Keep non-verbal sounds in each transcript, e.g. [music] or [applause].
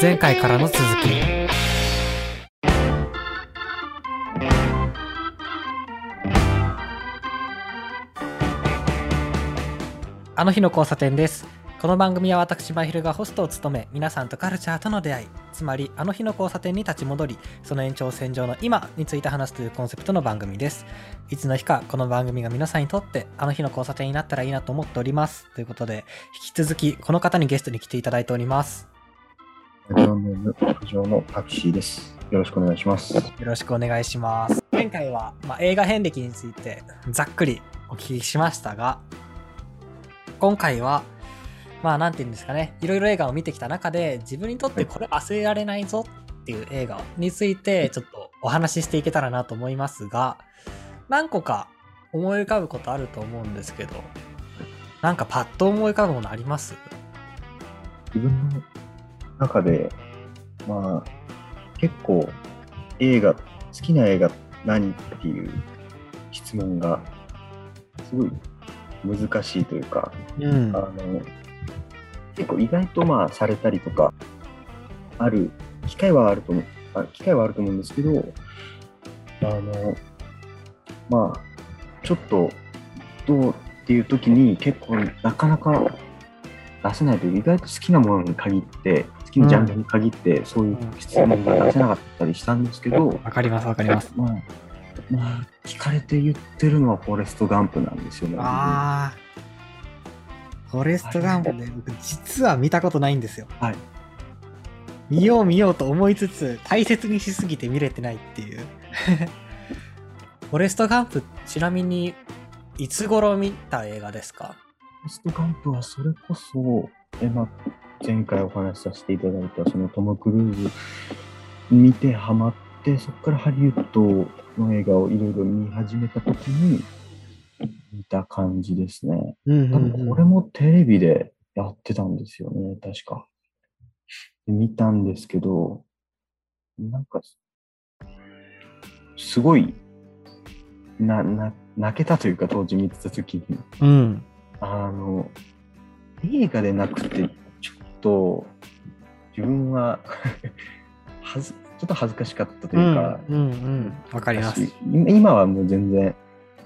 前回からの続き。あの日の交差点です。この番組は私まひるがホストを務め皆さんとカルチャーとの出会い。つまりあの日の交差点に立ち戻りその延長線上の今について話すというコンセプトの番組です。いつの日かこの番組が皆さんにとってあの日の交差点になったらいいなと思っております。ということで引き続きこの方にゲストに来ていただいております。ラジオネーム、屋上のタクシーです。よろしくお願いします。よろしくお願いします前回は、まあ、映画遍歴についてざっくりお聞きしましたが今回はまあなんて言うんですかねいろいろ映画を見てきた中で自分にとってこれ忘れられないぞっていう映画についてちょっとお話ししていけたらなと思いますが何個か思い浮かぶことあると思うんですけどなんかパッと思い浮かぶものあります？自分の中で、まあ、結構映画、好きな映画何っていう質問がすごい難しいというか、うん。あの、結構意外とまあされたりとか、ある、機会はあると思う、あ機会はあると思うんですけど、あの、まあ、ちょっと、どうっていう時に結構なかなか出せないという、意外と好きなものに限って、好きなジャンルに限って、そういう質問が出せなかったりしたんですけど、わかりますわかりますまあ、まあ、聞かれて言ってるのはフォレスト・ガンプなんですよね。ああ。フォレストガンプね、僕実は見たことないんですよ。はい。見よう見ようと思いつつ、大切にしすぎて見れてないっていう。[laughs] フォレストガンプ、ちなみに、いつ頃見た映画ですか？フォレスト・ガンプはそれこそ、えまあ、前回お話しさせていただいたそのトム・クルーズ見てハマって、そこからハリウッドの映画をいろいろ見始めたときに見た感じですね。うん多分これもテレビでやってたんですよね、確か。で見たんですけど、なんか、すごい、な、な、泣けたというか、当時見てた時に。うん。あの、映画でなくっと、自分は [laughs] はず、ちょっと恥ずかしかったとうん。いうか、うんうん。わかります。し今今はもう全然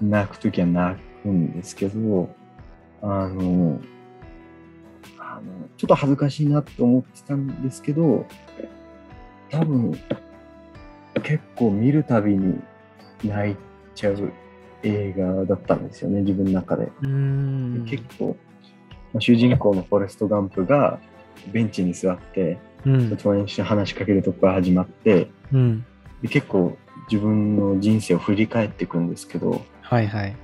泣くときは泣くんですけど、あの、あのちょっと恥ずかしいなと思ってたんですけど、多分、結構見るたびに泣いちゃう映画だったんですよね、自分の中で。結構、まあ主人公のフォレスト・ガンプがベンチに座って、うん。友達に話しかけるとこから始まって、うん。で結構自分の人生を振り返っていくんですけど、はいはい。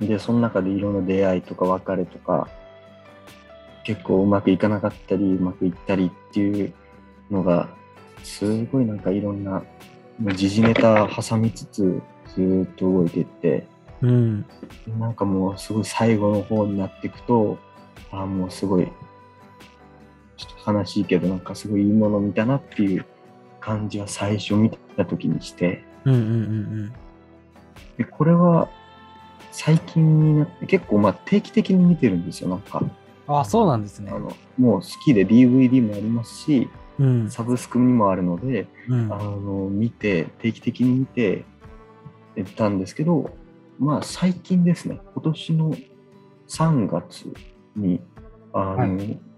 で、その中でいろんな出会いとか別れとか、結構うまくいかなかったり、うまくいったりっていうのが、すごいなんかいろんな、時事ネタ挟みつつ、ずーっと動いていって、うん。なんかもうすごい最後の方になっていくと、ああ、もうすごい、ちょっと悲しいけど、なんかすごいいいもの見たなっていう感じは最初見た時にして、うんうんうんで、これは最近になって結構まあ定期的に見てるんですよ、なんか。うん。あ、そうなんですねあ。のもう好きで DVD もありますし、うん。サブスクにもあるので、うんあの見て、定期的に見てたんですけど、まあ最近ですね、今年の3月にあの、は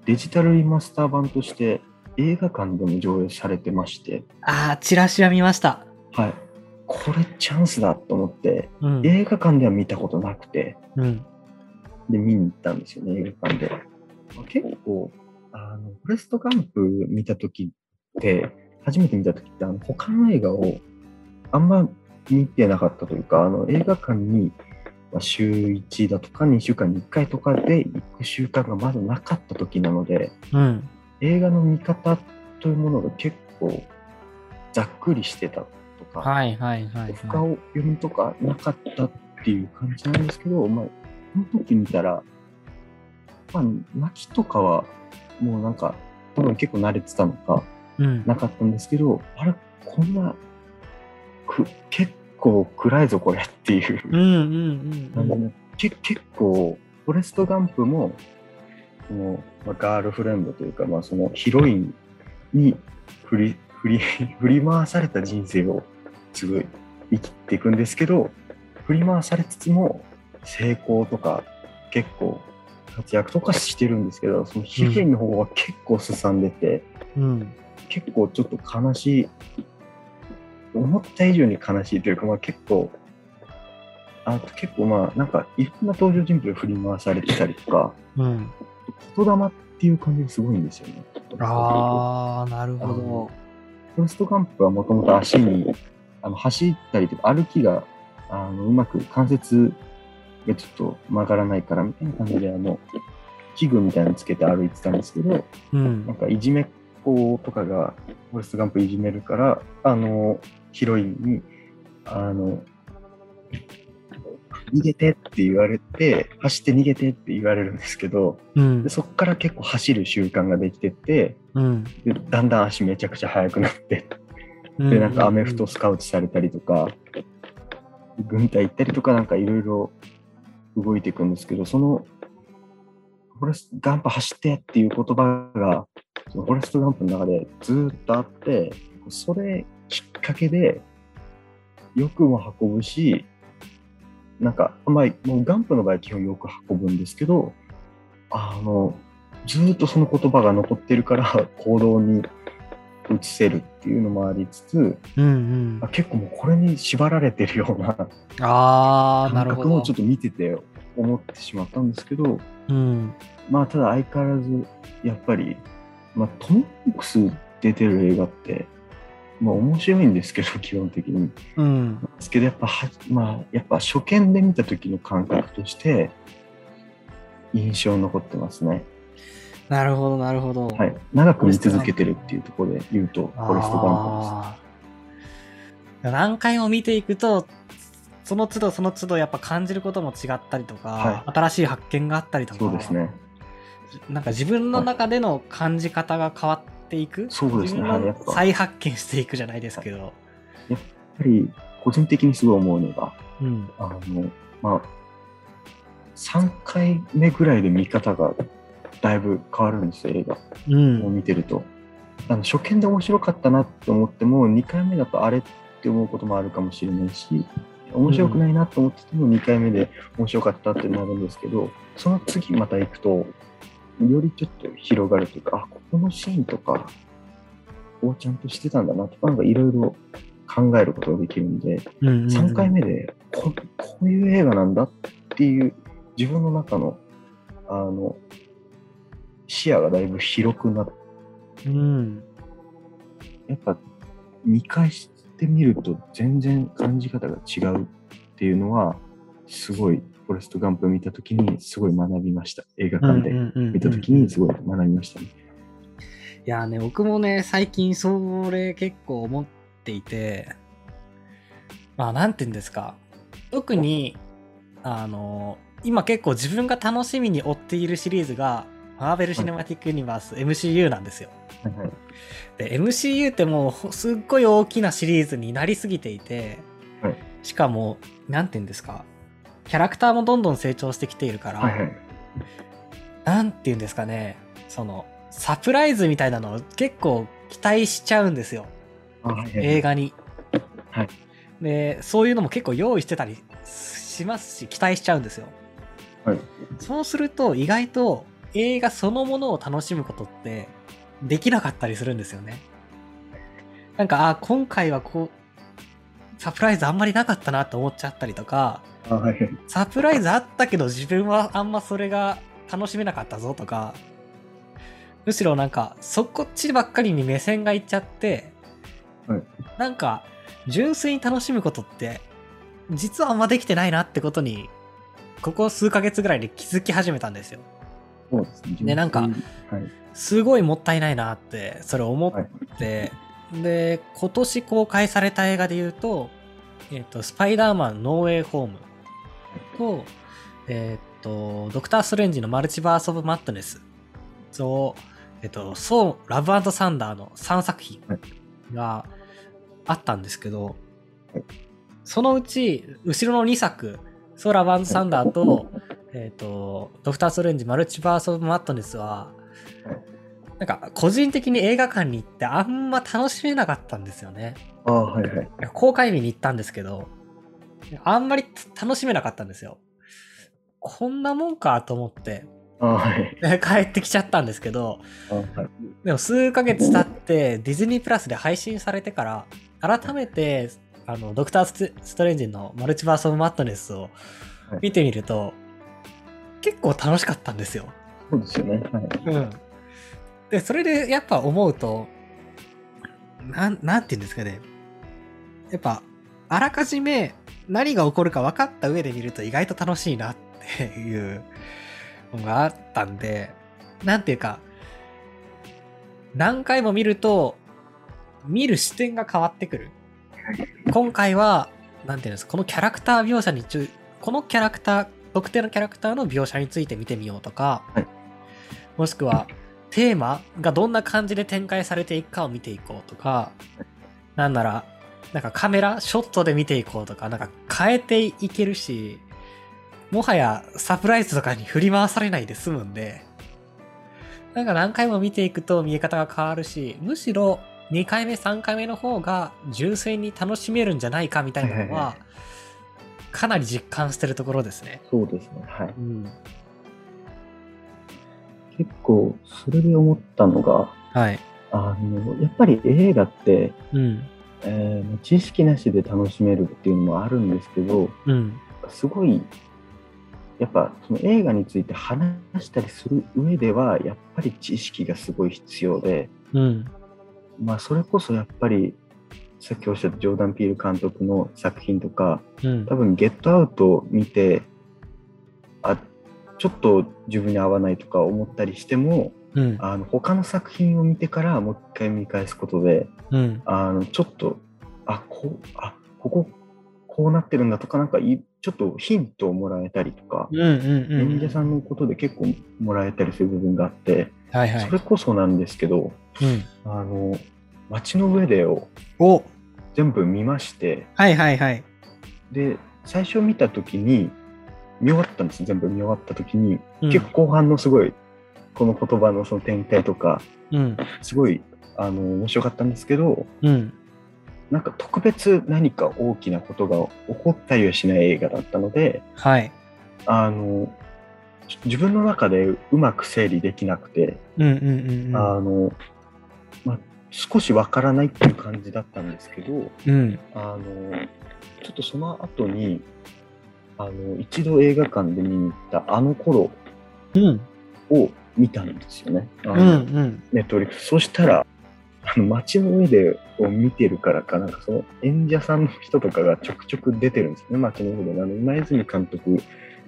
デジタルリマスター版として映画館でも上映されてまして、あー、チラシは見ました。はい、これチャンスだと思って、うん。映画館では見たことなくて、うん。で、見に行ったんですよね、映画館で。まあ結構、あの、フォレストガンプ見たときって、初めて見たときって、あの、他の映画をあんま見てなかったというか、あの、映画館に、まあ週1だとか2週間に1回とかで行く習慣がまだなかったときなので、うん。映画の見方というものが結構ざっくりしてたとか、はいはいはい、深はい。を読みとかなかったっていう感じなんですけど、まあ、この時見たら、まあ、泣きとかは、もうなんか、多分結構慣れてたのか、うん。なかったんですけど、あれ、こんな、く結構暗いぞ、これっていう。うんうんうん感じで、け結構、フォレスト・ガンプも、そのまあ、ガールフレンドというか、まあ、そのヒロインに振り、振り、[laughs] 振り回された人生をすごい生きていくんですけど、振り回されつつも成功とか結構活躍とかしてるんですけど、その皮膚の方は結構すさんでて、うん。結構ちょっと悲しい、思った以上に悲しいというか、まあ結構、あと結構まあなんかいろんな登場人物が振り回されてたりとか、うん。言霊っていう感じがすごいんですよね。ああ、なるほど。フォレストガンプはもともと足にあの走ったりとか歩きがあのうまく関節がちょっと曲がらないからみたいな感じであの器具みたいなのつけて歩いてたんですけど、うんなん。かいじめっ子とかがフォレストガンプいじめるから、あの、ヒロインに、あの、逃げてって言われて、走って逃げてって言われるんですけど、うんで。そこから結構走る習慣ができてって、うん。でだんだん足めちゃくちゃ速くなって、で、なんかアメフトスカウトされたりとか、軍隊行ったりとか、なんかいろいろ動いていくんですけど、その、フォレストガンプ走ってっていう言葉が、そのフォレストガンプの中でずーっとあって、それきっかけで、よくも運ぶし、なんか、まあ、もうガンプの場合は基本よく運ぶんですけど、あの、ずーっとその言葉が残ってるから行動に移せるっていうのもありつつ、うんうんあ。結構もうこれに縛られてるようなああ、な感覚もちょっ。と見てて思ってしまったんですけど、うん。まあただ相変わらずやっぱり、まあトム・クス出てる映画って、まあ面白いんですけど、[laughs] 基本的に。うん。ですけどやっぱは、まあやっぱ初見で見た時の感覚として、印象に残ってますね。なるほど、なるほど。はい。長く見続けてるっていうところで言うと、フォレストガンプあー何回も見ていくと、その都度その都度やっぱ感じることも違ったりとか、は新しい発見があったりとです。か、そうですね。なんか自分の中での感じ方が変わっていく、そうですねはいやっぱの再発見していくじゃないですけど、やっぱり個人的にすごい思うのが、うん。あの、まあ、3回目ぐらいで見方がだいぶ変わるんですよ、映画うん。を見てると。あの初見で面白かったなって思っても、2回目だとあれって思うこともあるかもしれないし、面白くないなと思ってても2回目で面白かったってなるんですけど、その次また行くと、よりちょっと広がるというか、あ、ここのシーンとか、こうちゃんとしてたんだなとか、なんかいろいろ考えることができるんで、うんうんうん3回目でここういう映画なんだっていう自分の中のあの視野がだいぶ広くなってうん。やっぱ見返してみると全然感じ方が違うっていうのはすごいフォレスト・ガンプ見た時にすごい学びました映画館で見た時にすごい学びましたね。いやね、僕もね、最近それ結構思っていて、まあ、なんて言うんですか。特に、あの、今結構自分が楽しみに追っているシリーズが、マーベル・シネマティック・ユニバース、MCU なんですよ。はいはいで、MCU ってもうほすっごい大きなシリーズになりすぎていて、はいしかも、なんて言うんですか。キャラクターもどんどん成長してきているから、はいはいなんて言うんですかね、その、サプライズみたいなのを結構期待しちゃうんですよ。あはいはい映画に。はいで、そういうのも結構用意してたりしますし、期待しちゃうんですよ。はいそうすると、意外と映画そのものを楽しむことってできなかったりするんですよね。なんか、あ、今回はこう、サプライズあんまりなかったなって思っちゃったりとか、あはいはい。サプライズあったけど自分はあんまそれが楽しめなかったぞとか、むしろなんかそこっちばっかりに目線がいっちゃって、はい。なんか純粋に楽しむことって実はあんまできてないなってことにここ数ヶ月ぐらいで気づき始めたんですよ。そうですね。ねなんかはい。すごいもったいないなってそれ思って、で今年公開された映画で言うと「えっとスパイダーマンノーウェイホーム」と,、えっとドクター・ストレンジのマルチバース・オブ・マットネスと、えっとそうラブサンダーの3作品があったんですけど、はいそのうち後ろの2作「ソーラブサンダーと」えっとドクター・ストレンジマルチバース・オブ・マットネスはなんか個人的に映画館に行ってあんま楽しめなかったんですよね。ああ、はいはい。公開日に行ったんですけど、あんまり楽しめなかったんですよ。こんなもんかと思って、はい。で [laughs] 帰ってきちゃったんですけど。でも数ヶ月経ってディズニープラスで配信されてから、改めて、あの、ドクターストレンジのマルチバース・オブ・マットネスをはい見てみると、結構楽しかったんですよ。そうですよね。はい。うん。で、それでやっぱ思うと、なん、なんて言うんですかね。やっぱ、あらかじめ何が起こるか分かった上で見ると意外と楽しいなっていうのがあったんで、なんていうか、何回も見ると、見る視点が変わってくる。今回は、なんていうんですか、このキャラクター描写にちゅ、このキャラクター、特定のキャラクターの描写について見てみようとか、もしくは、テーマがどんな感じで展開されていくかを見ていこうとか、なんなら、なんかカメラ、ショットで見ていこうとか、なんか変えていけるし、もはやサプライズとかに振り回されないで済むんで、なんか何回も見ていくと見え方が変わるし、むしろ2回目、3回目の方が純粋に楽しめるんじゃないかみたいなのはかなり実感してるところですね。そうですね。はい。うん。結構、それで思ったのが、はい。あの、やっぱり映画って、うん。えー知識なしで楽しめるっていうのもあるんですけど、うん。すごい、やっぱその映画について話したりする上では、やっぱり知識がすごい必要で、うん。まあそれこそやっぱり、さっきおっしゃったジョーダン・ピール監督の作品とか、うん多。分ゲットアウトを見て、あ、ちょっと自分に合わないとか思ったりしても、うん。あの他の作品を見てからもう一回見返すことで、うん。あのちょっと、あ、こう、あ、ここ、こうなってるんだとか、なんかいちょっとヒントをもらえたりとか、うん。うん。演者さんのことで結構もらえたりする部分があって、はいはいそ。れこそなんですけど、うん。あの、街の上でをお全部見まして、はいはいはい。で、最初見たときに、見終わったんです全部見終わったときに、うん結構後半のすごい、この言葉のその展開とか、うん。すごい、あの、面白かったんですけど、うん。なんか特別何か大きなことが起こったりはしない映画だったので、はい。あの、自分の中でうまく整理できなくて、少しわからないっていう感じだったんですけど、うん。あの、ちょっとその後に、あの、一度映画館で見に行ったあの頃うん。を見たんですよね。あうんのうん。ネットフリックス。そしたら、あの街の上でを見てるからかなんかその演者さんの人とかがちょくちょく出てるんですよね、街の上で。あの今泉監督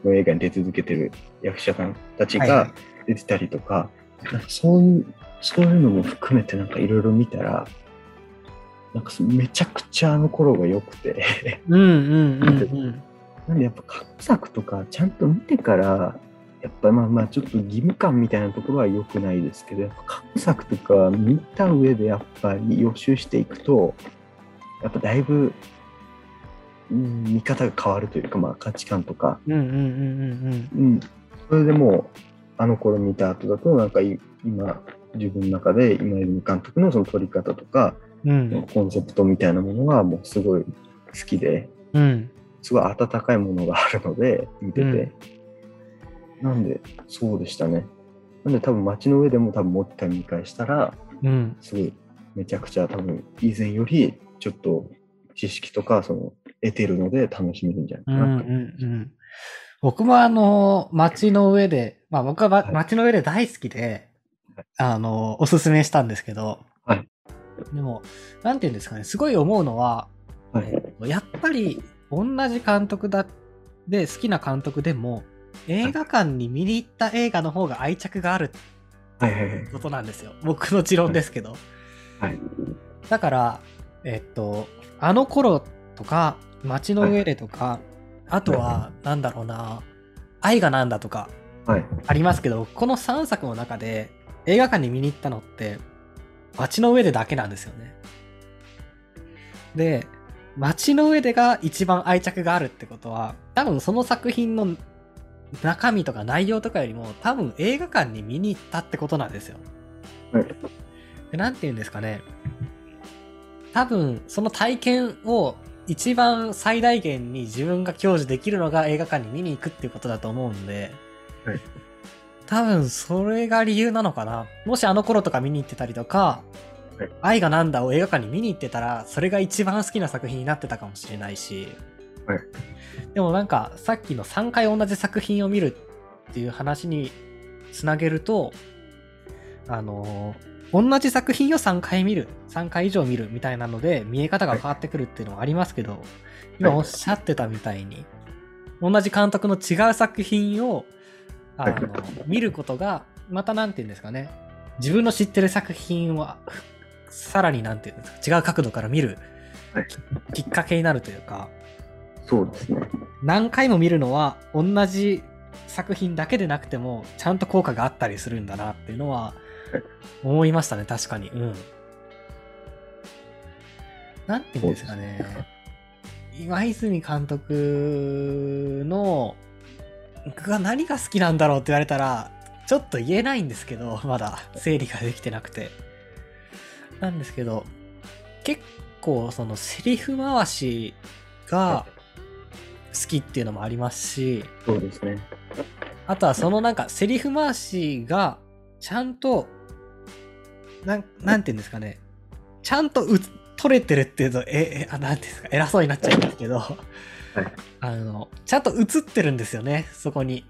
の映画に出続けてる役者さんたちはいはいが出てたりとか、なんかそういう、そういうのも含めてなんかいろいろ見たら、なんかめちゃくちゃあの頃が良くて、うんうんうんうん。なんでやっぱ過去作とかちゃんと見てから、やっぱまあまあちょっと義務感みたいなところは良くないですけど、やっぱ過去作とか見た上でやっぱり予習していくと、やっぱだいぶ、うん見方が変わるというか、まあ価値観とか、うんうんうんうんうん、それでもう、あの頃見た後だと、なんかい今、自分の中で今泉監督のその撮り方とか、うん。うん。コンセプトみたいなものはもうすごい好きで、うん。すごい温かいものがあるので、見てて。なんで、そうでしたね。なんで多分街の上でも多分もう一回見返したら、うん。すごいめちゃくちゃ多分以前よりちょっと知識とかその得てるので楽しめるんじゃうんうないかなと。んうん。僕もあの、街の上で、まあ僕はばはい街の上で大好きではい、あの、おすすめしたんですけど、はいでも、なんていうんですかね、すごい思うのは、はい。えっとやっぱり同じ監督だで好きな監督でも映画館に見に行った映画の方が愛着があるってはいはいはい。ことなんですよ僕の持論ですけど、はい。だからえっとあの頃とか街の上でとか、あとはなんだろうな愛がなんだとかはい。ありますけどこの3作の中で映画館に見に行ったのって街の上でだけなんですよねで街の上でが一番愛着があるってことは多分その作品の中身とか内容とかよりも多分映画館に見に行ったってことなんですよはいでなんて言うんですかね。多分、その体験を一番最大限に自分が享受できるのが映画館に見に行くっていうことだと思うんで、はい多分それが理由なのかな。もしあの頃とか見に行ってたりとか、はい愛がなんだを映画館に見に行ってたら、それが一番好きな作品になってたかもしれないし、はい。でもなんかさっきの3回同じ作品を見るっていう話につなげると、あのー同じ作品を3回見る、3回以上見るみたいなので、見え方が変わってくるっていうのはありますけど、今おっしゃってたみたいに、同じ監督の違う作品を、あの、見ることが、またなんて言うんですかね、自分の知ってる作品を、さらになんて言うんですか、違う角度から見るきっかけになるというか、そうですね。何回も見るのは同じ作品だけでなくてもちゃんと効果があったりするんだなっていうのは思いましたね。確かに。うん。なんていうんですかね。今泉監督の僕が何が好きなんだろうって言われたらちょっと言えないんですけどまだ整理ができてなくて。なんですけど結構そのセリフ回しが好きっていうのもありますし、そうですね。あとはそのなんかセリフ回しがちゃんと、なん、なんていうんですかね、ちゃんとう取れてるっていうと、え、え、あ、なんていうんですか、偉そうになっちゃうんですけど、あの、ちゃんと映ってるんですよね、そこに。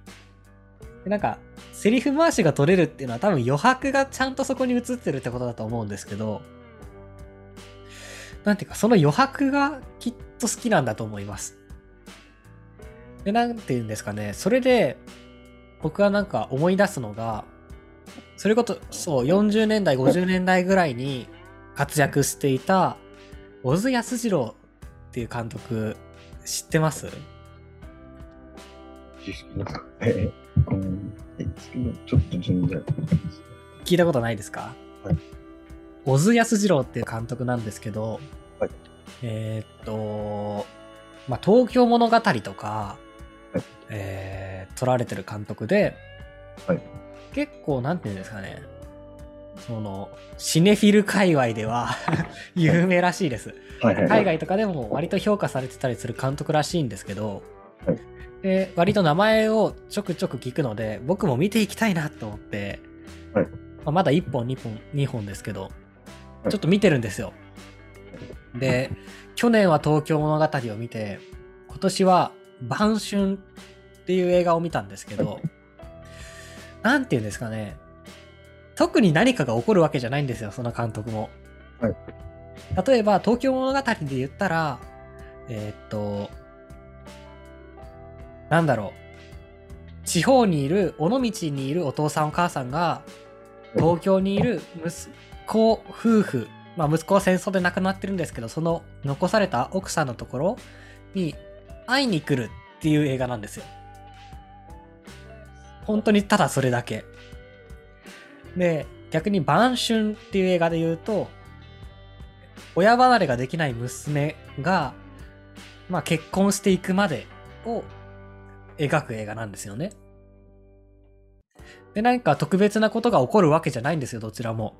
でなんか、セリフ回しが取れるっていうのは多分余白がちゃんとそこに映ってるってことだと思うんですけど、なんていうか、その余白がきっと好きなんだと思います。で、なんていうんですかね、それで、僕はなんか思い出すのが、それこそ、そう、40年代、50年代ぐらいに活躍していた、小津安二郎っていう監督、知ってます？知識ですかええ、うん。ちょっと全然。聞いたことないですか？はい。小津安二郎っていう監督なんですけど、はいえーっと、まあ、東京物語とか、はいえー撮られてる監督で、はい。結構、なんていうんですかね、その、シネフィル界隈では有名らしいです。はいはい、はい。海外とかでも割と評価されてたりする監督らしいんですけど、はい。で割と名前をちょくちょく聞くので僕も見ていきたいなと思って、はい。まあまだ1本2本2本ですけど、はい。ちょっと見てるんですよ。で去年は東京物語を見て今年は「晩春」っていう映画を見たんですけど、なんていうんですかね。特に何かが起こるわけじゃないんですよその監督も。はい。例えば東京物語で言ったらえーっとなんだろう。地方にいる尾道にいるお父さんお母さんが東京にいる息子夫婦まあ息子は戦争で亡くなってるんですけどその残された奥さんのところに会いに来るっていう映画なんですよ本当にただそれだけで逆に「晩春」っていう映画で言うと親離れができない娘が、まあ、結婚していくまでを描く映画なんですよね。で、何か特別なことが起こるわけじゃないんですよ、どちらも。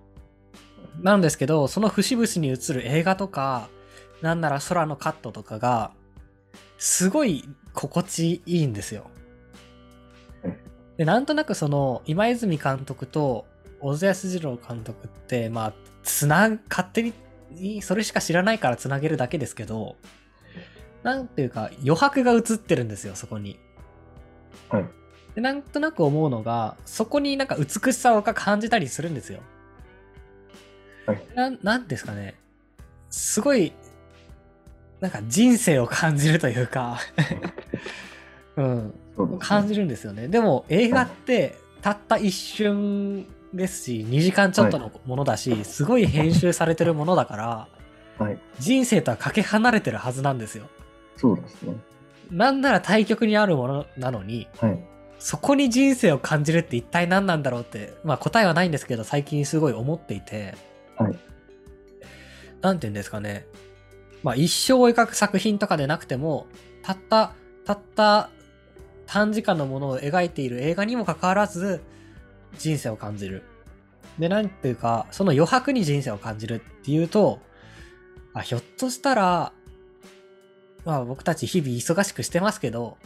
なんですけど、その節々に映る映画とか、なんなら空のカットとかが、すごい心地いいんですよ。で、なんとなくその、今泉監督と小津安二郎監督って、まあ、つな、勝手に、それしか知らないからつなげるだけですけど、なんていうか、余白が映ってるんですよ、そこに。はい。で、なんとなく思うのが、そこになんか美しさを感じたりするんですよ。はい。なん、なんですかね。すごい、なんか人生を感じるというか、[laughs] うん、感じるんですよね。でも映画ってたった一瞬ですし、2時間ちょっとのものだし、すごい編集されてるものだから、はい。人生とはかけ離れてるはずなんですよ。そうですね。なんなら対極にあるものなのに、はい。そこに人生を感じるって一体何なんだろうって、まあ答えはないんですけど、最近すごい思っていて、はい。なんて言うんですかね。まあ一生を描く作品とかでなくても、たった、たった短時間のものを描いている映画にもかかわらず、人生を感じる。で、なんていうか、その余白に人生を感じるっていうと、あ、ひょっとしたら、まあ僕たち日々忙しくしてますけど、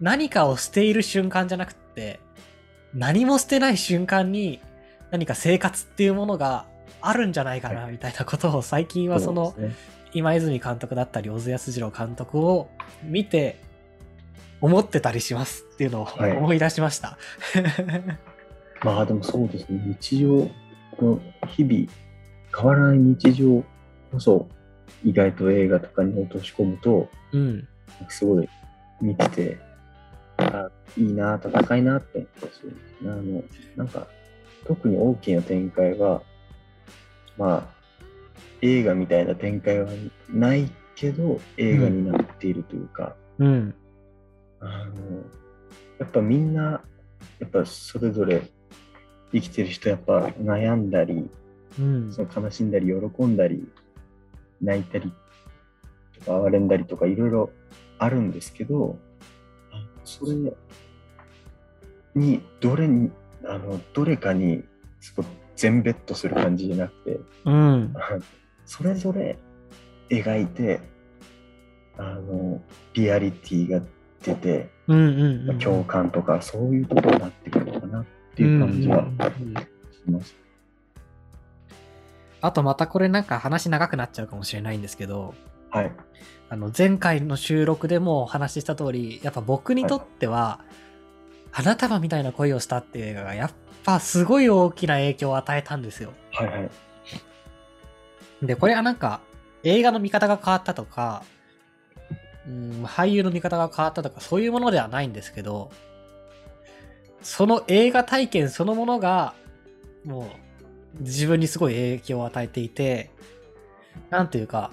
何かを捨ている瞬間じゃなくって、何も捨てない瞬間に何か生活っていうものがあるんじゃないかな、みたいなことを最近はその、今泉監督だったり小津安二郎監督を見て思ってたりしますっていうのをはい思い出しました。[laughs] まあでもそうですね、日常の日々、変わらない日常こそ、意外と映画とかに落とし込むと、うん。すごい見てて、あいいな、戦いなって思ったんですよ。あの、なんか、特に大きな展開は、まあ、映画みたいな展開はないけど、映画になっているというか、うん。あの、やっぱみんな、やっぱそれぞれ生きてる人、やっぱ悩んだり、うん。その悲しんだり、喜んだり、泣いたりとか、哀れんだりとか、いろいろあるんですけど、あそれに、どれに、あの、どれかに、すごい全ベットする感じじゃなくて、うん。あそれぞれ描いて、あの、リアリティが出て、うん。うん。うん。共感とか、そういうところになってくるのかなっていう感じはします。あとまたこれなんか話長くなっちゃうかもしれないんですけど、はい。あの前回の収録でもお話しした通り、やっぱ僕にとっては、花束みたいな恋をしたっていう映画がやっぱすごい大きな影響を与えたんですよ。はいはい。で、これはなんか映画の見方が変わったとか、うん、俳優の見方が変わったとかそういうものではないんですけど、その映画体験そのものが、もう自分にすごい影響を与えていて、なんていうか、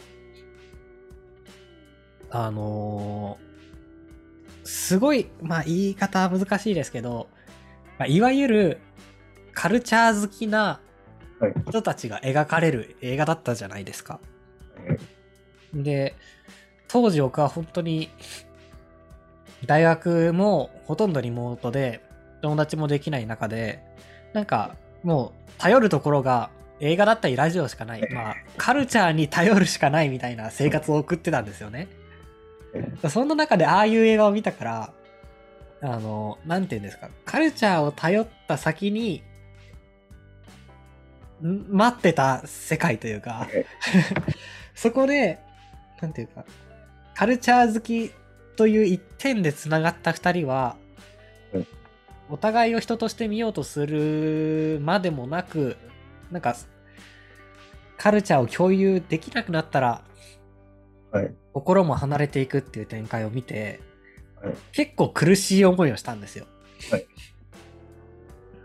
あのーすごい、まあ言い方は難しいですけど、まあ、いわゆるカルチャー好きなはい人たちが描かれる映画だったじゃないですか。で、当時僕は本当に大学もほとんどリモートで友達もできない中で、なんかもう頼るところが映画だったりラジオしかない、まあカルチャーに頼るしかないみたいな生活を送ってたんですよね。そんな中でああいう映画を見たから、あの、なんて言うんですか、カルチャーを頼った先に、ん待ってた世界というか、はい [laughs] そこで、なんていうか、カルチャー好きという一点で繋がった二人はうん、お互いを人として見ようとするまでもなく、なんか、カルチャーを共有できなくなったら、はい。心も離れていくっていう展開を見て、はい結構苦しい思いをしたんですよ。はい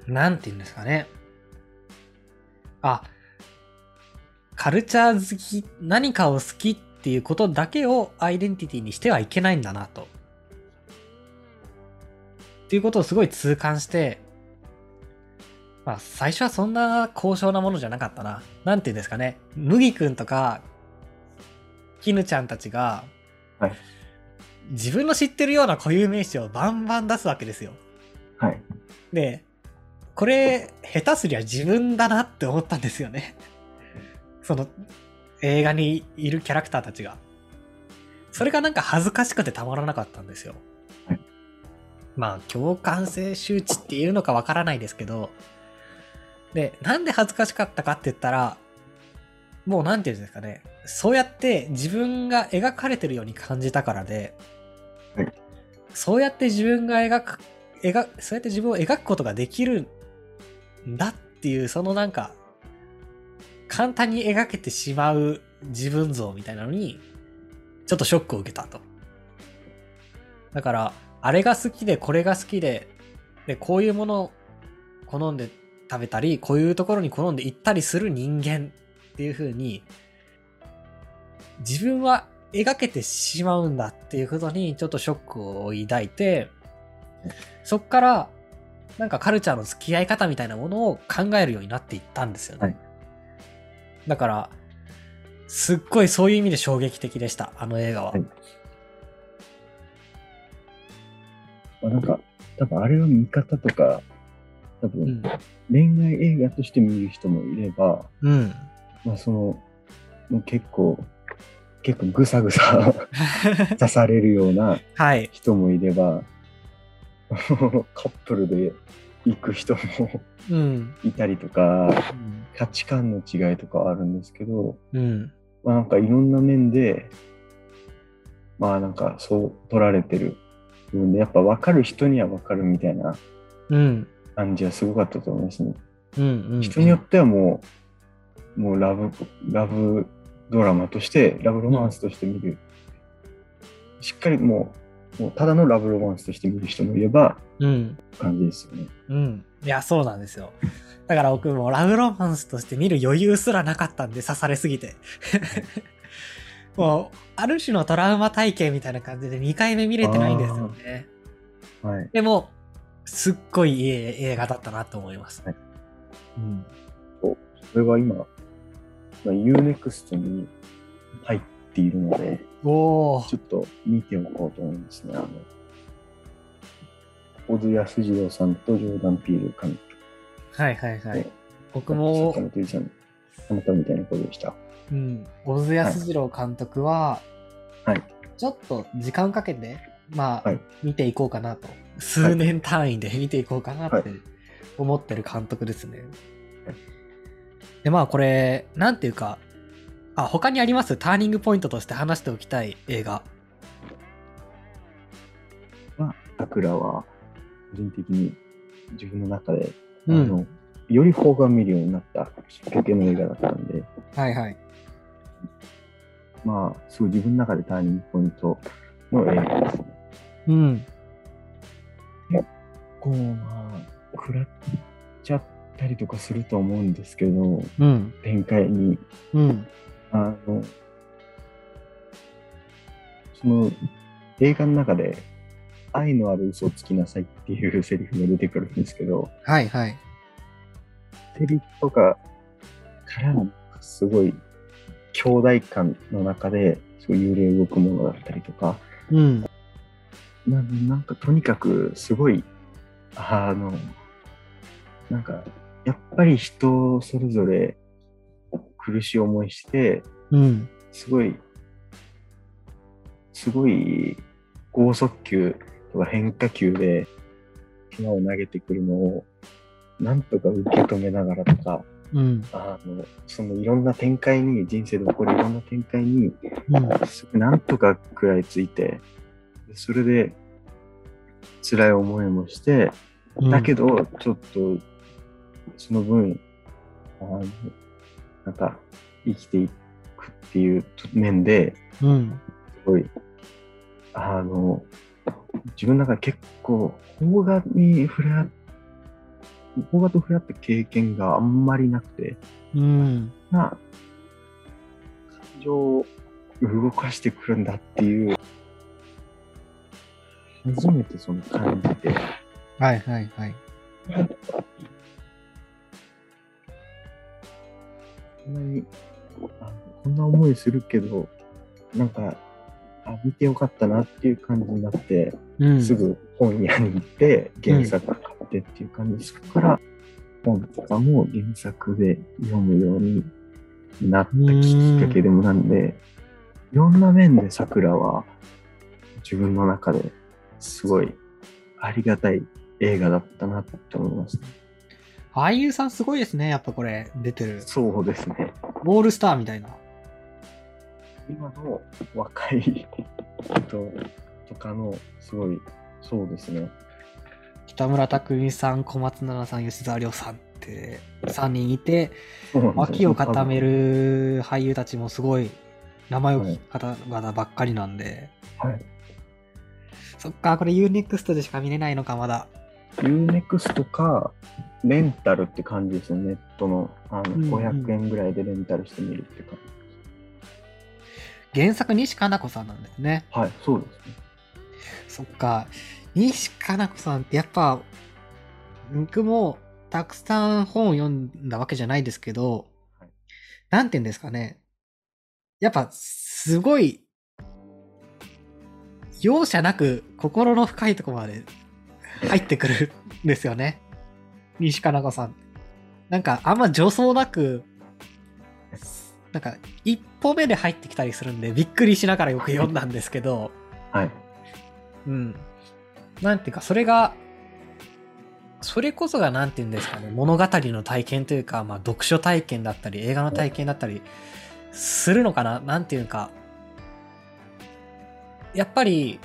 なんて言うんですかね。あ、カルチャー好き、何かを好きっていうことだけをアイデンティティにしてはいけないんだなと。っていうことをすごい痛感して、まあ最初はそんな高尚なものじゃなかったな。なんて言うんですかね。麦くんとか、絹ちゃんたちが、はい自分の知ってるような固有名詞をバンバン出すわけですよ。はい。で、これ、下手すりゃ自分だなって思ったんですよね。その、映画にいるキャラクターたちが。それがなんか恥ずかしくてたまらなかったんですよ。はい。まあ、共感性周知っていうのかわからないですけど、で、なんで恥ずかしかったかって言ったら、もうなんていうんですかね、そうやって自分が描かれてるように感じたからで、はい。そうやって自分が描く、描、そうやって自分を描くことができるんだっていう、そのなんか、簡単に描けてしまう自分像みたいなのに、ちょっとショックを受けたと。だから、あれが好きで、これが好きで、で、こういうものを好んで食べたり、こういうところに好んで行ったりする人間っていう風に、自分は描けてしまうんだっていうことにちょっとショックを抱いて、そっから、なんかカルチャーの付き合い方みたいなものを考えるようになっていったんですよね。はいだから、すっごいそういう意味で衝撃的でした、あの映画は。はいまあ、なんか、多分あれは見方とか、多分、うん。恋愛映画として見る人もいれば、うん。まあその、もう結構、結構ぐさぐさ [laughs] 刺されるようなはい。人もいれば、[laughs] カップルで行く人もうん。いたりとか、価値観の違いとかはあるんですけど、うん。まあなんかいろんな面で、まあなんかそう取られてる部分で、やっぱ分かる人には分かるみたいなうん。感じはすごかったと思いますね。うん。うん。人によってはもう、もうラブ、ラブドラマとして、ラブロマンスとして見る。しっかりもう、もうただのラブロマンスとして見る人もいれば、うん。感じですよね。うん。いや、そうなんですよ。だから僕もラブロマンスとして見る余裕すらなかったんで刺されすぎて。[laughs] もう、ある種のトラウマ体験みたいな感じで2回目見れてないんですよね。はい。でも、すっごいいい映画だったなと思います。はいうん。これは今、まあ、UNEXT に入っているので、ちょっと見ておこうと思いますね。あの、小津安二郎さんとジョーダン・ピール監はいはいはいね。僕もあなたみたいな声でした。うん、小津安二郎監督は、はい。ちょっと時間かけて、まあ、はい見ていこうかなと。数年単位で見ていこうかなっはて思ってる監督ですね。で、まあこれ、なんていうか、あ、他にあります？ターニングポイントとして話しておきたい映画。まあ、桜は、個人的に自分の中で、うんあの、より邦画を見るようになったきっかけの映画だったんで、はいはい。まあ、すごい自分の中でターニングポイントの映画ですね。うん。こう、まあ、食らっちゃったりとかすると思うんですけど、うん。展開に、うん。あの、その映画の中で、愛のある嘘をつきなさいっていうセリフが出てくるんですけど、はいはい。セリフとかからのすごい兄弟感の中ですごい幽霊動くものだったりとか、うん。ななんかとにかくすごい、あの、なんかやっぱり人それぞれ苦しい思いして、うん。すごい、すごい剛速球とか変化球で球を投げてくるのを、なんとか受け止めながらとか、うん。あの、そのいろんな展開に、人生で起こるいろんな展開に、うん。すなんとか食らいついて、でそれで辛い思いもして、だけど、ど、ちょっと、その分、あの、なんか、生きていくっていう面で、うん。すごい、あの、自分の中で結構、邦画に触れ合っ邦画と触れ合った経験があんまりなくて、うん。な感情を動かしてくるんだっていう、初めてその感じて、はいはいはい。こんなにあこんな思いするけど、なんか、あ見てよかったなっていう感じになって、うん。すぐ本屋に行って原作買ってっていう感じで、そこから本とかも原作で読むようになったきっかけでもなんで、いろんな面で桜は自分の中ですごいありがたい映画だったなって思います、ね。俳優さんすごいですね、やっぱこれ、出てる。そうですね。オールスターみたいな。今の若い人とかのすごい、そうですね。北村匠海さん、小松菜奈さん、吉沢亮さんって3人いて、脇を固め。る俳優たちもすごい名前を聞く方々ばっかりなんで、はい。そっか、これ UNEXT でしか見れないのか、まだ。UNEXT か、レンタルって感じですね、ネットの。あの、うんうん500円ぐらいでレンタルしてみるって感じ。原作、西加奈子さんなんですね。はい、そうですね。そっか。西加奈子さんってやっぱ、僕もたくさん本を読んだわけじゃないですけど、はいなんて言うんですかね。やっぱ、すごい、容赦なく心の深いところまで入ってくるんですよね。西加奈子さん。なんか、あんま助走なく、なんか、一歩目で入ってきたりするんで、びっくりしながらよく読んだんですけど、はい。うん。なんていうか、それが、それこそがなんていうんですかね、物語の体験というか、まあ、読書体験だったり、映画の体験だったり、するのかななんていうか、やっぱり、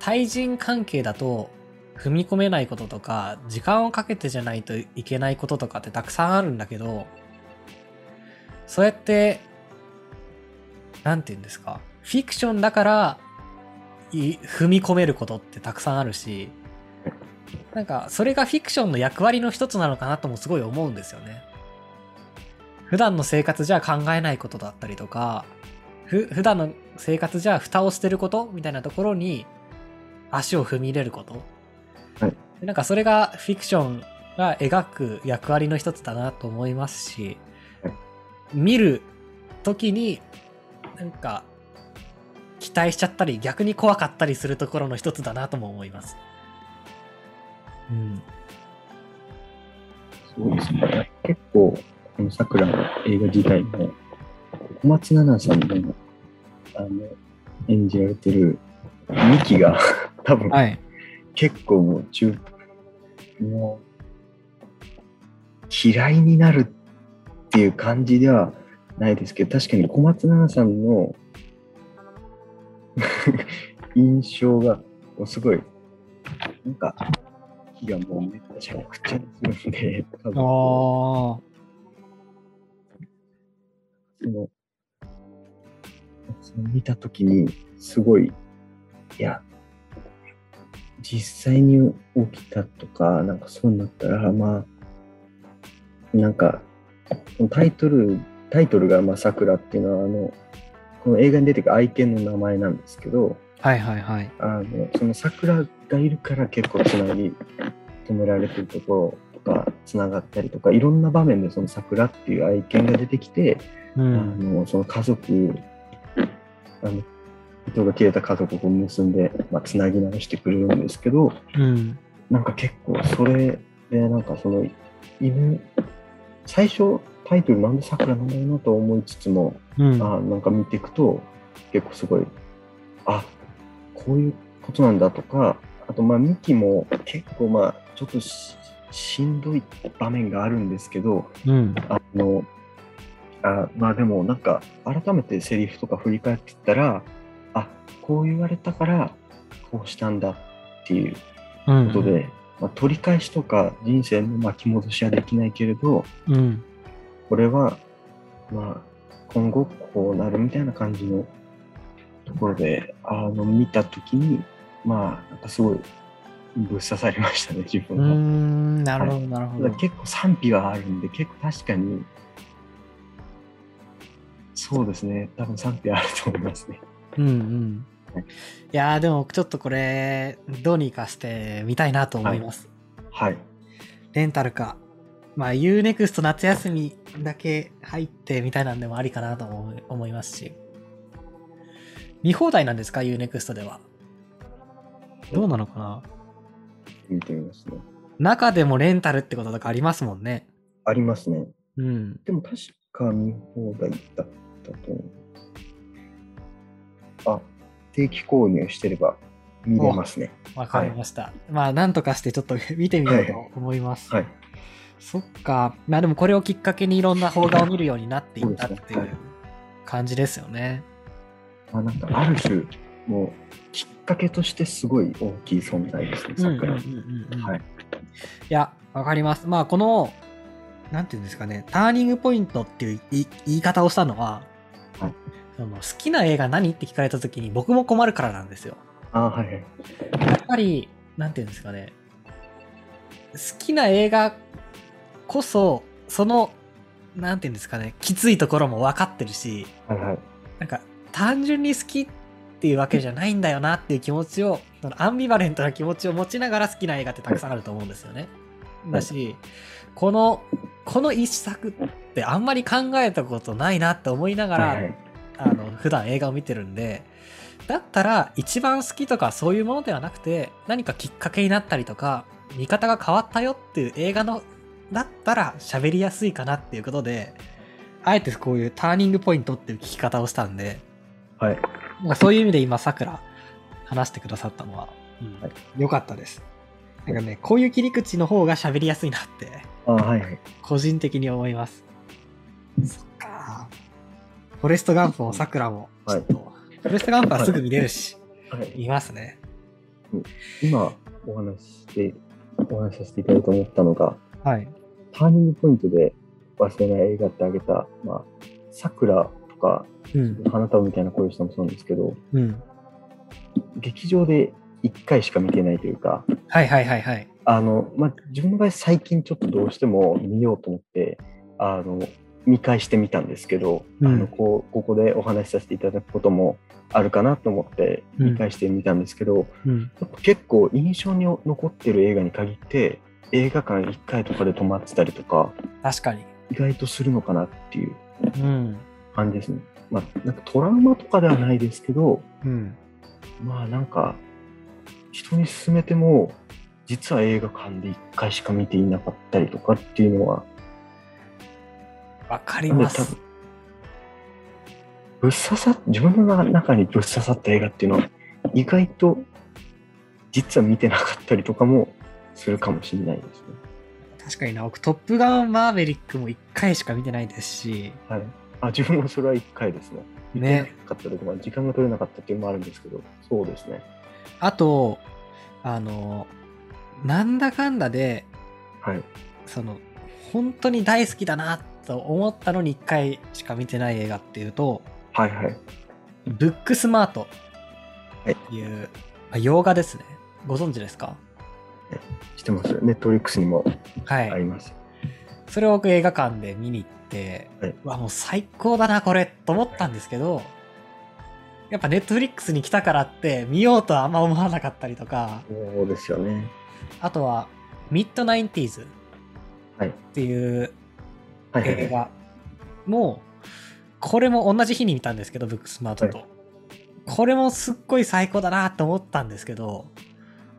対人関係だと、踏み込めないこととか、時間をかけてじゃないといけないこととかってたくさんあるんだけど、そうやって、なんていうんですか、フィクションだから、踏み込めることってたくさんあるし、なんか、それがフィクションの役割の一つなのかなともすごい思うんですよね。普段の生活じゃ考えないことだったりとか、ふ普段の生活じゃ蓋を捨てることみたいなところに足を踏み入れること。なんかそれがフィクションが描く役割の一つだなと思いますし、はい見る時になんか期待しちゃったり逆に怖かったりするところの一つだなとも思います。うん。そうですね。結構、この桜の映画自体も、小松菜奈さんの、あの、演じられてるミキが、多分、はい。結構もう中、もう、嫌いになるっていう感じではないですけど、確かに小松菜奈さんの [laughs] 印象が、もうすごい、なんか、気がもうめっちゃくちゃにするんで、多分ああ。その、その見たときに、すごい、いや、実際に起きたとか、なんかそうなったら、まあ、なんか、タイトル、タイトルが、まあ、桜っていうのは、あの、この映画に出てくる愛犬の名前なんですけど、はいはいはい。あの、その桜がいるから結構つなぎ止められてるところとか、つながったりとか、いろんな場面でその桜っていう愛犬が出てきて、あうん。のその家族、あの糸が切れた家族を結んで、まあ、つなぎ直してくれるんですけど、うん。なんか結構それで、なんかその犬、最初タイトルなんで桜なんだろうなと思いつつも、うん。あなんか見ていくと、結構すごい、あこういうことなんだとか、あとまあミキも結構まあちょっとししんどい場面があるんですけど、うん。あの、あまあでもなんか改めてセリフとか振り返ってったら、あこう言われたからこうしたんだっていううん。ことで、まあ、取り返しとか人生の巻き戻しはできないけれど、うん。これはまあ今後こうなるみたいな感じのところで、あの見たときに、まあなんかすごいぶっ刺さりましたね、自分は。ん。なるほどなるほど。結構賛否はあるんで、結構確かに、そうですね、多分賛否あると思いますね。うんうん。いやーでもちょっとこれ、どうにかしてみたいなと思います。はい。レンタルか。まあ UNEXT 夏休みだけ入ってみたいなんでもありかなと思い思いますし。見放題なんですか ?UNEXT では。どうなのかな？見てみますね。中でもレンタルってこととかありますもんね。ありますね。うん。でも確か見放題だったと思います。あ、定期購入してれば見れますね。わかりました。まあなんとかしてちょっと [laughs] 見てみようと思います。はい。そっか。まあでもこれをきっかけにいろんな邦画を見るようになっていったっていうそうですねはい感じですよね。まあ、なんかある種、もうきっかけとしてすごい大きい存在ですね、桜。うんうんうんうんはい。いや、わかります。まあこの、なんていうんですかね、ターニングポイントっていう言い言い方をしたのは、はいその好きな映画何って聞かれた時に僕も困るからなんですよ。あはいはい。やっぱり、なんていうんですかね、好きな映画こそ、その、なんていうんですかね、きついところも分かってるし、はいはい。なんか、単純に好きっていうわけじゃないんだよなっていう気持ちを、そのアンビバレントな気持ちを持ちながら好きな映画ってたくさんあると思うんですよね。だし、この、この一作ってあんまり考えたことないなって思いながら、はいはい。あの普段映画を見てるんでだったら一番好きとかそういうものではなくて何かきっかけになったりとか見方が変わったよっていう映画のだったら喋りやすいかなっていうことで、あえてこういうターニングポイントっていう聞き方をしたんで、はい。まあ、そういう意味で今、さくら話してくださったのは、うんはい良かったです。なんかね、こういう切り口の方が喋りやすいなって、あはいはい。個人的に思います。そっォレストガンプもさくらも、ちょっと、フォレストガンプはすぐ見れるし、はい、見ますね。今お話しして、お話しさせていただいて思ったのが、はい。ターニングポイントで忘れない映画ってあげた、まあ、桜とか、うん。花束みたいな声をしたもそうなんですけど、うん。劇場で1回しか見てないというか、はいはいはいはい。あの、まあ、自分の場合最近ちょっとどうしても見ようと思って、あの、見返してみたんですけど、うんあのこうここでお話しさせていただくこともあるかなと思ってうん見返してみたんですけど、うん。結構印象に残ってる映画に限って映画館1回とかで止まってたりとか確かに。意外とするのかなっていううん。感じですね。まあ、なんかトラウマとかではないですけど、うん。まあなんか人に勧めても実は映画館で1回しか見ていなかったりとかっていうのはわかります。ぶっ刺さ自分の中にぶっ刺さった映画っていうのは意外と実は見てなかったりとかもするかもしれないですね。確かにな、僕、トップガンマーヴェリックも1回しか見てないですし、はい。あ、自分もそれは1回ですね。見てなね。かったとか、まあ時間が取れなかったっていうのもあるんですけど、そうですね。あと、あの、なんだかんだで、はい。その、本当に大好きだなと思ったのに1回しか見てない映画っていうと、はいはい。ブックスマートはいっていう、まあ洋画ですね。ご存知ですか？知ってます。ネットフリックスにもはい。あります。それを僕映画館で見に行って、はいうわ、もう最高だな、これ、と思ったんですけど、やっぱネットフリックスに来たからって見ようとはあんま思わなかったりとか、そうですよね。あとは、ミッドナインティーズはいっていうはいはいはい。映画も、これも同じ日に見たんですけど、ブックスマートと。これもすっごい最高だなと思ったんですけど、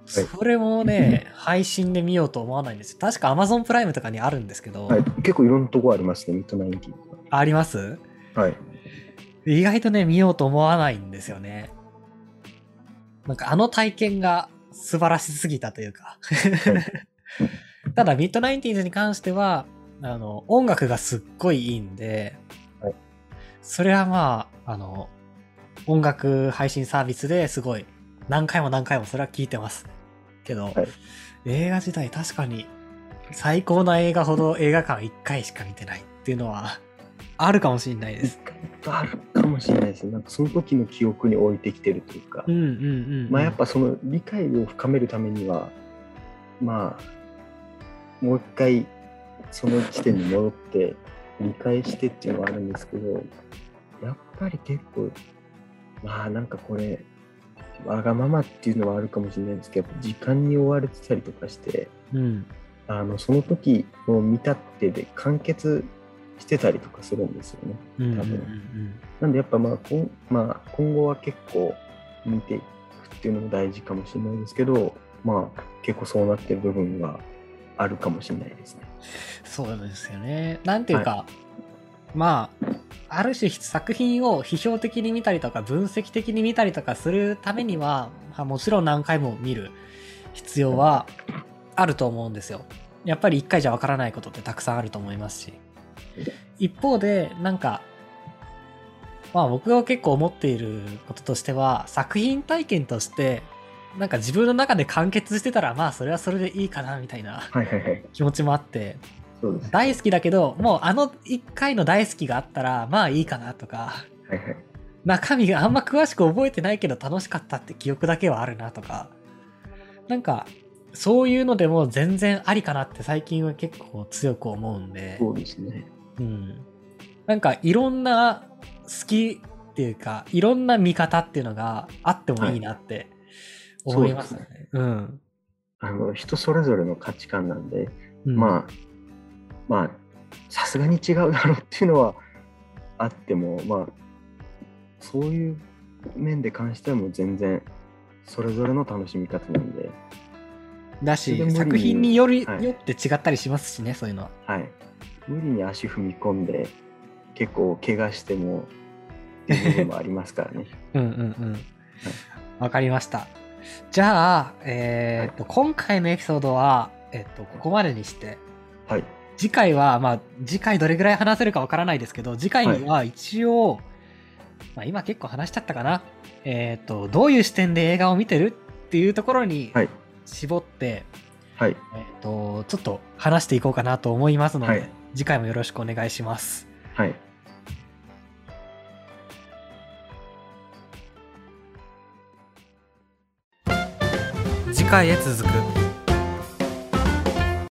それもね、配信で見ようと思わないんですよ。確か Amazon プライムとかにあるんですけど、はい、結構いろんなとこありますね、ミッドナインティあります？はい。意外とね、見ようと思わないんですよね。なんかあの体験が素晴らしすぎたというか。[laughs] ただ、ミッドナインティーズに関しては、あの、音楽がすっごいいいんで、はいそれはまあ、あの、音楽配信サービスですごい、何回も何回もそれは聞いてます。けど、はい映画自体確かに最高な映画ほど映画館1回しか見てないっていうのはあるかもしれないです。あるかもしれないですね。なんかその時の記憶に置いてきてるというか、うんうんうん、うん。まあやっぱその理解を深めるためには、まあ、もう一回その地点に戻って理解してっていうのはあるんですけど、やっぱり結構、まあなんかこれ、わがままっていうのはあるかもしれないですけど、時間に追われてたりとかして、うん。あのその時の見たってで完結してたりとかするんですよね。うんうんうん多分なんでやっぱまあこん、まあ、今後は結構見ていくっていうのも大事かもしれないですけど、まあ結構そうなってる部分はあるかもしれないですね。そうですよね。なんていうか、まあ、ある種作品を批評的に見たりとか分析的に見たりとかするためには、まあもちろん何回も見る必要はあると思うんですよ。やっぱり一回じゃわからないことってたくさんあると思いますし。一方で、なんか、まあ僕が結構思っていることとしては、作品体験として、なんか自分の中で完結してたら、まあそれはそれでいいかな、みたいなはいはいはい。気持ちもあって、そうです。大好きだけど、もうあの一回の大好きがあったら、まあいいかなとか、はいはい。中身があんま詳しく覚えてないけど楽しかったって記憶だけはあるなとか、なんか、そういうのでも全然ありかなって最近は結構強く思うんで、そうですね。うん。なんかいろんな好きっていうか、いろんな見方っていうのがあってもいいなって思いますね。うん。あの人それぞれの価値観なんで、うんまあ、まあ、さすがに違うだろうっていうのはあっても、まあ、そういう面で関してはもう全然それぞれの楽しみ方なんで、だし作品により、はいよって違ったりしますしねそういうのははい。無理に足踏み込んで、結構怪我しても、っていう部分もありますからね。うんうんうんわかりましたじゃあえーっと、今回のエピソードはえっとここまでにしてはい。次回はまあ次回どれぐらい話せるかわからないですけど次回には一応、まあ、今結構話しちゃったかなえーっとどういう視点で映画を見てるっていうところにはい。絞って、はい。えーっとちょっと話していこうかなと思いますので、はい次回もよろしくお願いしますはい。回へ続く。